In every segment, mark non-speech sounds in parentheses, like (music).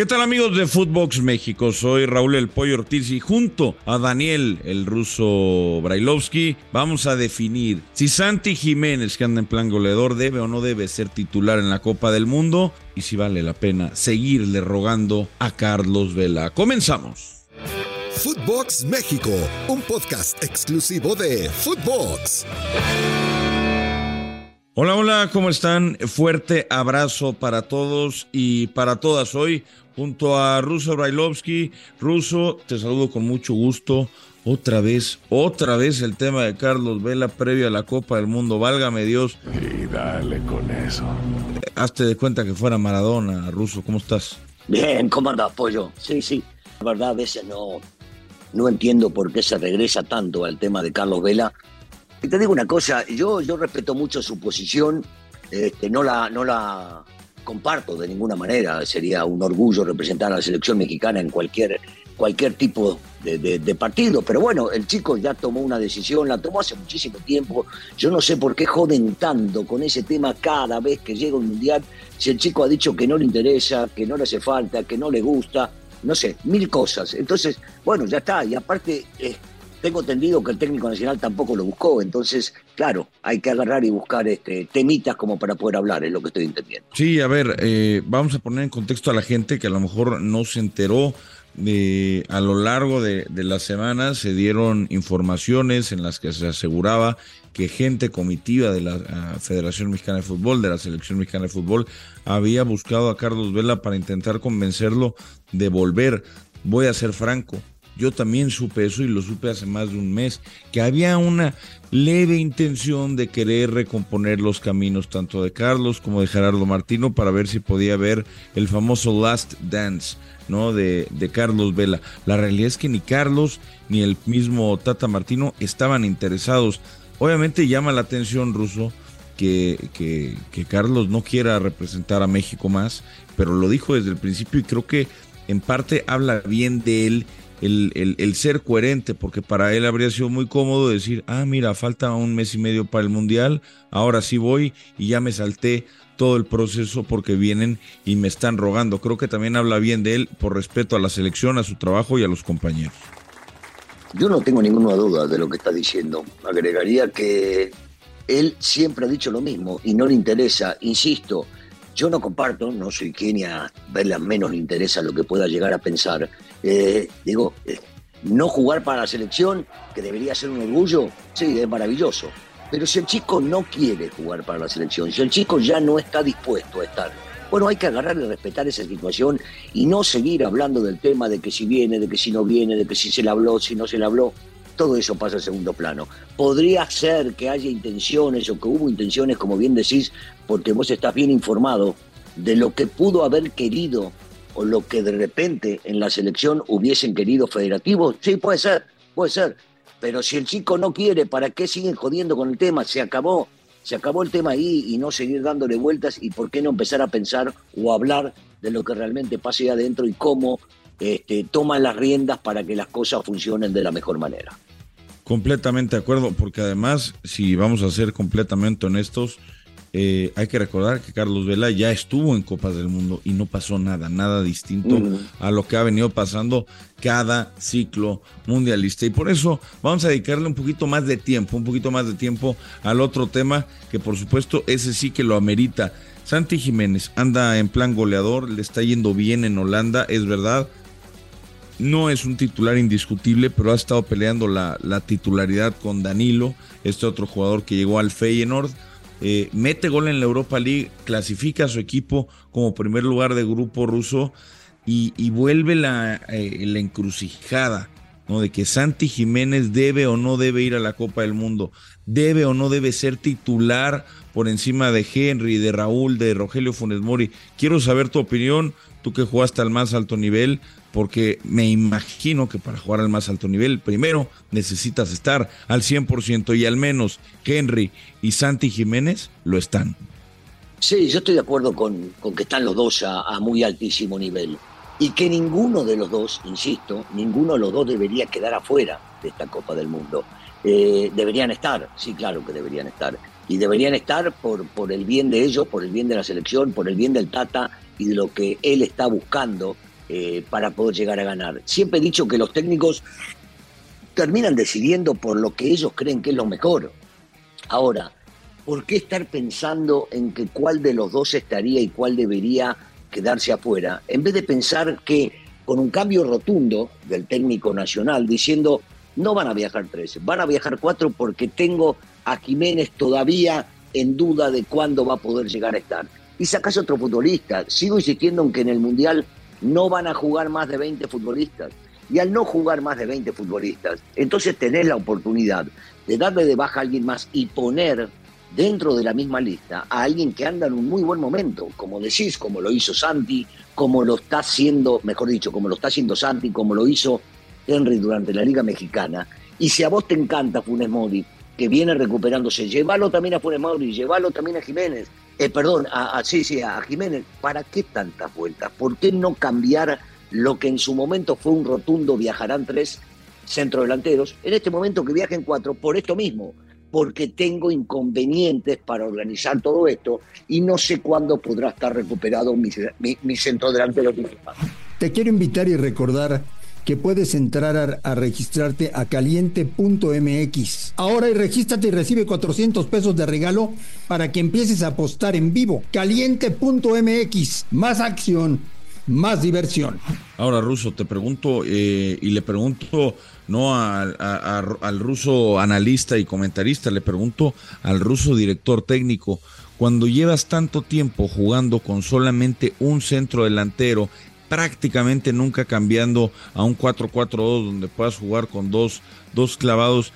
¿Qué tal amigos de Footbox México? Soy Raúl El Pollo Ortiz y junto a Daniel el ruso Brailovsky vamos a definir si Santi Jiménez, que anda en plan goleador, debe o no debe ser titular en la Copa del Mundo y si vale la pena seguirle rogando a Carlos Vela. Comenzamos. Footbox México, un podcast exclusivo de Footbox. Hola, hola, ¿cómo están? Fuerte abrazo para todos y para todas hoy junto a Ruso Brailovsky. Ruso, te saludo con mucho gusto. Otra vez, otra vez el tema de Carlos Vela previo a la Copa del Mundo. Válgame Dios. Y dale con eso. Hazte de cuenta que fuera Maradona, Ruso. ¿Cómo estás? Bien, ¿cómo anda, Pollo? Sí, sí. La verdad, a veces no, no entiendo por qué se regresa tanto al tema de Carlos Vela. Y te digo una cosa, yo, yo respeto mucho su posición, este, no, la, no la comparto de ninguna manera, sería un orgullo representar a la selección mexicana en cualquier, cualquier tipo de, partido, pero bueno, el chico ya tomó una decisión, la tomó hace muchísimo tiempo, yo no sé por qué joden tanto con ese tema cada vez que llega un mundial, si el chico ha dicho que no le interesa, que no le hace falta, que no le gusta, no sé, mil cosas. Entonces, bueno, ya está, y aparte... Eh, tengo entendido que el técnico nacional tampoco lo buscó, entonces, claro, hay que agarrar y buscar este, temitas como para poder hablar, es lo que estoy entendiendo. Sí, a ver, eh, vamos a poner en contexto a la gente que a lo mejor no se enteró. De, a lo largo de, de la semana se dieron informaciones en las que se aseguraba que gente comitiva de la Federación Mexicana de Fútbol, de la Selección Mexicana de Fútbol, había buscado a Carlos Vela para intentar convencerlo de volver. Voy a ser franco, yo también supe eso y lo supe hace más de un mes, que había una leve intención de querer recomponer los caminos tanto de Carlos como de Gerardo Martino para ver si podía ver el famoso Last Dance, ¿no? De, de Carlos Vela. La realidad es que ni Carlos ni el mismo Tata Martino estaban interesados. Obviamente llama la atención, Ruso, que, que, que Carlos no quiera representar a México más, pero lo dijo desde el principio y creo que en parte habla bien de él el, el, ser coherente, porque para él habría sido muy cómodo decir, ah, mira, falta un mes y medio para el Mundial, ahora sí voy y ya me salté todo el proceso porque vienen y me están rogando. Creo que también habla bien de él por respeto a la selección, a su trabajo y a los compañeros. Yo no tengo ninguna duda de lo que está diciendo. Agregaría que él siempre ha dicho lo mismo y no le interesa, insisto, yo no comparto, no soy quien a verle menos le interesa lo que pueda llegar a pensar. Eh, digo, eh, no jugar para la selección, que debería ser un orgullo, sí, es maravilloso. Pero si el chico no quiere jugar para la selección, si el chico ya no está dispuesto a estar, bueno, hay que agarrar y respetar esa situación y no seguir hablando del tema de que si viene, de que si no viene, de que si se le habló, si no se le habló. Todo eso pasa a segundo plano. Podría ser que haya intenciones o que hubo intenciones, como bien decís, porque vos estás bien informado de lo que pudo haber querido o lo que de repente en la selección hubiesen querido federativos. Sí, puede ser, puede ser. Pero si el chico no quiere, ¿para qué siguen jodiendo con el tema? Se acabó, se acabó el tema ahí y no seguir dándole vueltas y por qué no empezar a pensar o hablar de lo que realmente ahí adentro y cómo este, toman las riendas para que las cosas funcionen de la mejor manera. Completamente de acuerdo, porque además, si vamos a ser completamente honestos, eh, hay que recordar que Carlos Vela ya estuvo en Copas del Mundo y no pasó nada, nada distinto uh -huh. a lo que ha venido pasando cada ciclo mundialista. Y por eso vamos a dedicarle un poquito más de tiempo, un poquito más de tiempo al otro tema que por supuesto ese sí que lo amerita. Santi Jiménez anda en plan goleador, le está yendo bien en Holanda, es verdad. No es un titular indiscutible, pero ha estado peleando la, la titularidad con Danilo, este otro jugador que llegó al Feyenoord. Eh, mete gol en la Europa League, clasifica a su equipo como primer lugar de grupo ruso y, y vuelve la, eh, la encrucijada ¿no? de que Santi Jiménez debe o no debe ir a la Copa del Mundo, debe o no debe ser titular por encima de Henry, de Raúl, de Rogelio Funes Mori. Quiero saber tu opinión, tú que jugaste al más alto nivel, porque me imagino que para jugar al más alto nivel, primero necesitas estar al 100% y al menos Henry y Santi Jiménez lo están. Sí, yo estoy de acuerdo con, con que están los dos a, muy altísimo nivel y que ninguno de los dos, insisto, ninguno de los dos debería quedar afuera de esta Copa del Mundo. Eh, deberían estar, sí, claro que deberían estar. Y deberían estar por, por el bien de ellos, por el bien de la selección, por el bien del Tata y de lo que él está buscando eh, para poder llegar a ganar. Siempre he dicho que los técnicos terminan decidiendo por lo que ellos creen que es lo mejor. Ahora, ¿por qué estar pensando en que cuál de los dos estaría y cuál debería quedarse afuera? En vez de pensar que con un cambio rotundo del técnico nacional, diciendo, no van a viajar tres, van a viajar cuatro porque tengo a Jiménez todavía en duda de cuándo va a poder llegar a estar. Y sacas otro futbolista. Sigo insistiendo en que en el Mundial no van a jugar más de 20 futbolistas. Y al no jugar más de 20 futbolistas, entonces tenés la oportunidad de darle de baja a alguien más y poner dentro de la misma lista a alguien que anda en un muy buen momento, como decís, como lo hizo Santi, como lo está haciendo, mejor dicho, como lo está haciendo Santi, como lo hizo Henry durante la Liga Mexicana. Y si a vos te encanta Funes Mori, que viene recuperándose, llévalo también a Funes Mori, llévalo también a Jiménez, eh, perdón, a, sí, sí, a Jiménez, ¿para qué tantas vueltas? ¿Por qué no cambiar lo que en su momento fue un rotundo viajarán tres centrodelanteros, en este momento que viajen cuatro, por esto mismo, porque tengo inconvenientes para organizar todo esto y no sé cuándo podrá estar recuperado mi, mi, mi centrodelantero Te quiero invitar y recordar que puedes entrar a, registrarte a caliente.mx. Ahora y regístrate y recibe 400 pesos de regalo para que empieces a apostar en vivo. Caliente.mx. Más acción, más diversión. Ahora, Ruso, te pregunto eh, y le pregunto no al ruso analista y comentarista, le pregunto al ruso director técnico. Cuando llevas tanto tiempo jugando con solamente un centro delantero prácticamente nunca cambiando a un 4-4-2 donde puedas jugar con dos, dos clavados.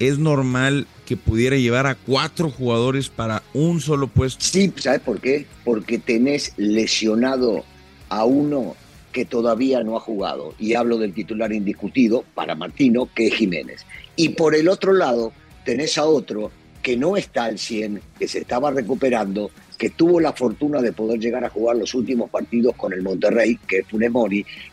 ¿Es normal que pudiera llevar a cuatro jugadores para un solo puesto? Sí, ¿sabes por qué? Porque tenés lesionado a uno que todavía no ha jugado. Y hablo del titular indiscutido para Martino, que es Jiménez. Y por el otro lado, tenés a otro que no está al 100, que se estaba recuperando que tuvo la fortuna de poder llegar a jugar los últimos partidos con el Monterrey, que es Funes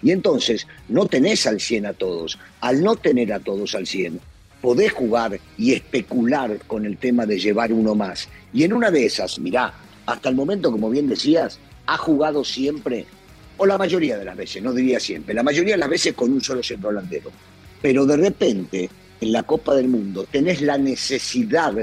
y entonces no tenés al 100 a todos. Al no tener a todos al 100, podés jugar y especular con el tema de llevar uno más. Y en una de esas, mirá, hasta el momento, como bien decías, ha jugado siempre, o la mayoría de las veces, no diría siempre, la mayoría de las veces con un solo centro delantero. Pero de repente, en la Copa del Mundo, tenés la necesidad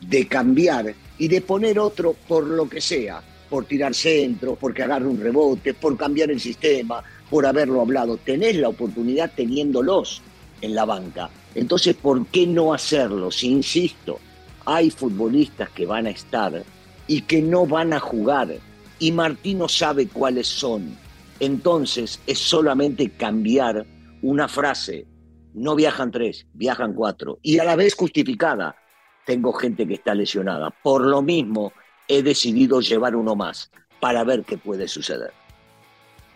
de cambiar y de poner otro por lo que sea, por tirar centro, porque agarre un rebote, por cambiar el sistema, por haberlo hablado. Tenés la oportunidad teniéndolos en la banca. Entonces, ¿por qué no hacerlo? Si insisto, hay futbolistas que van a estar y que no van a jugar. Y Martino sabe cuáles son. Entonces, es solamente cambiar una frase. No viajan tres, viajan cuatro. Y a la vez justificada tengo gente que está lesionada. Por lo mismo, he decidido llevar uno más para ver qué puede suceder.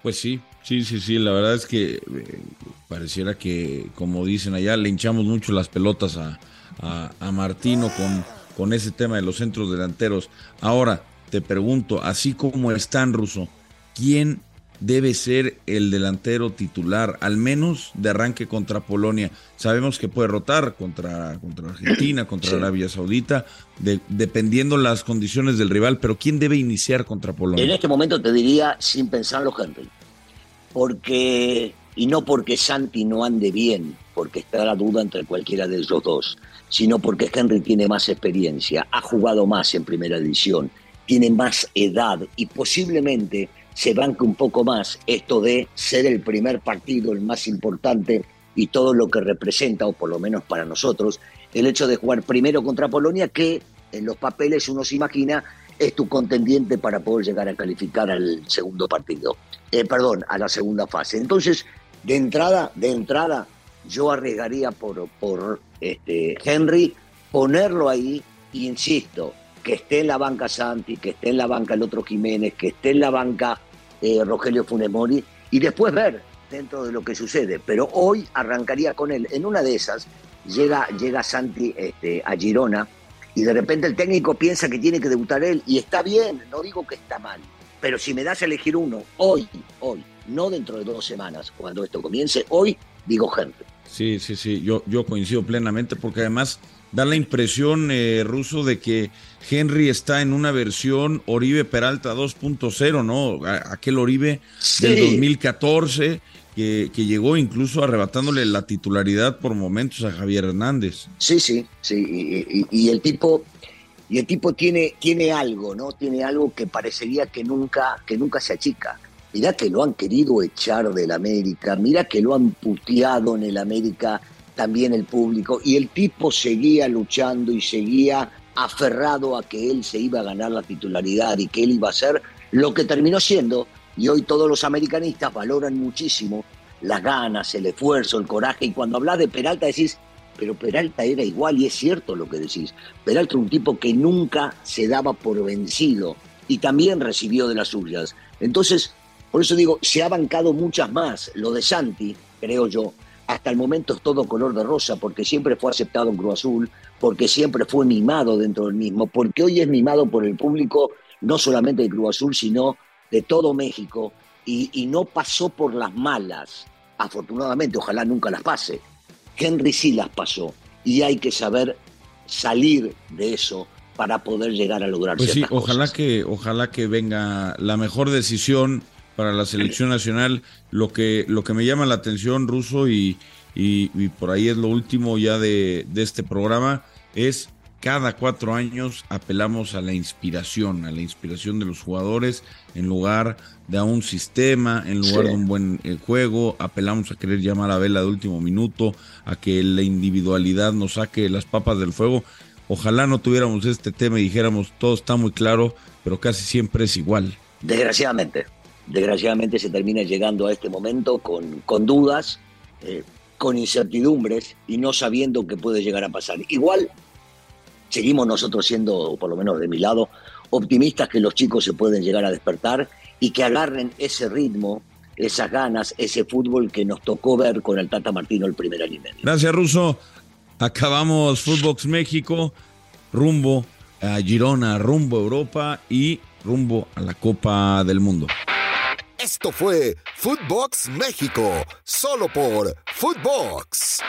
Pues sí, sí, sí, sí, la verdad es que eh, pareciera que, como dicen allá, le hinchamos mucho las pelotas a, a, Martino con, con ese tema de los centros delanteros. Ahora, te pregunto, así como están, Ruso, ¿quién debe ser el delantero titular, al menos de arranque contra Polonia. Sabemos que puede rotar contra, contra Argentina, (clears throat) contra Arabia Saudita, dependiendo las condiciones del rival, pero ¿quién debe iniciar contra Polonia? En este momento te diría, sin pensarlo, Henry, porque, y no porque Santi no ande bien, porque está la duda entre cualquiera de los dos, sino porque Henry tiene más experiencia, ha jugado más en primera división, tiene más edad y posiblemente se banque un poco más esto de ser el primer partido, el más importante y todo lo que representa, o por lo menos para nosotros, el hecho de jugar primero contra Polonia, que en los papeles uno se imagina es tu contendiente para poder llegar a calificar al segundo partido, eh, perdón, a la segunda fase. Entonces, de entrada, de entrada, yo arriesgaría por, por este, Henry ponerlo ahí, insisto, que esté en la banca Santi, que esté en la banca el otro Jiménez, que esté en la banca eh, Rogelio Funemori, y después ver dentro de lo que sucede. Pero hoy arrancaría con él. En una de esas llega, llega Santi este, a Girona y de repente el técnico piensa que tiene que debutar él y está bien, no digo que está mal. Pero si me das a elegir uno, hoy, hoy, no dentro de dos semanas, cuando esto comience, hoy digo gente. Sí, sí, sí, yo, yo coincido plenamente porque además da la impresión, eh, Ruso, de que Henry está en una versión Oribe Peralta 2.0, ¿no? Aquel Oribe del 2014 que, llegó incluso arrebatándole la titularidad por momentos a Javier Hernández. Sí, sí, sí. Y, el tipo, y el tipo tiene, tiene algo, ¿no? Tiene algo que parecería que nunca, que nunca se achica. Mirá que lo han querido echar del América, mira que lo han puteado en el América también el público, y el tipo seguía luchando y seguía aferrado a que él se iba a ganar la titularidad y que él iba a ser lo que terminó siendo, y hoy todos los americanistas valoran muchísimo las ganas, el esfuerzo, el coraje, y cuando hablas de Peralta decís, pero Peralta era igual, y es cierto lo que decís, Peralta era un tipo que nunca se daba por vencido, y también recibió de las suyas. Entonces, por eso digo, se ha bancado muchas más. Lo de Santi, creo yo, hasta el momento es todo color de rosa, porque siempre fue aceptado en Cruz Azul, porque siempre fue mimado dentro del mismo, porque hoy es mimado por el público, no solamente de Cruz Azul, sino de todo México, y, no pasó por las malas, afortunadamente, ojalá nunca las pase. Henry sí las pasó, y hay que saber salir de eso para poder llegar a lograr pues sí, ojalá que ojalá que venga la mejor decisión para la selección nacional. Lo que, lo que me llama la atención, Ruso, y, y, por ahí es lo último ya de, de, este programa, es cada cuatro años apelamos a la inspiración, a la inspiración de los jugadores en lugar de a un sistema, en lugar de un buen eh, juego, apelamos a querer llamar a vela de último minuto, a que la individualidad nos saque las papas del fuego. Ojalá no tuviéramos este tema y dijéramos todo está muy claro, pero casi siempre es igual. Desgraciadamente, desgraciadamente se termina llegando a este momento con, con dudas, eh, con incertidumbres y no sabiendo qué puede llegar a pasar. Igual seguimos nosotros siendo, por lo menos de mi lado, optimistas que los chicos se pueden llegar a despertar y que agarren ese ritmo, esas ganas, ese fútbol que nos tocó ver con el Tata Martino el primer año. Gracias, Russo. Acabamos Footbox México, rumbo a Girona, rumbo a Europa y rumbo a la Copa del Mundo. Esto fue Footbox México, solo por Footbox.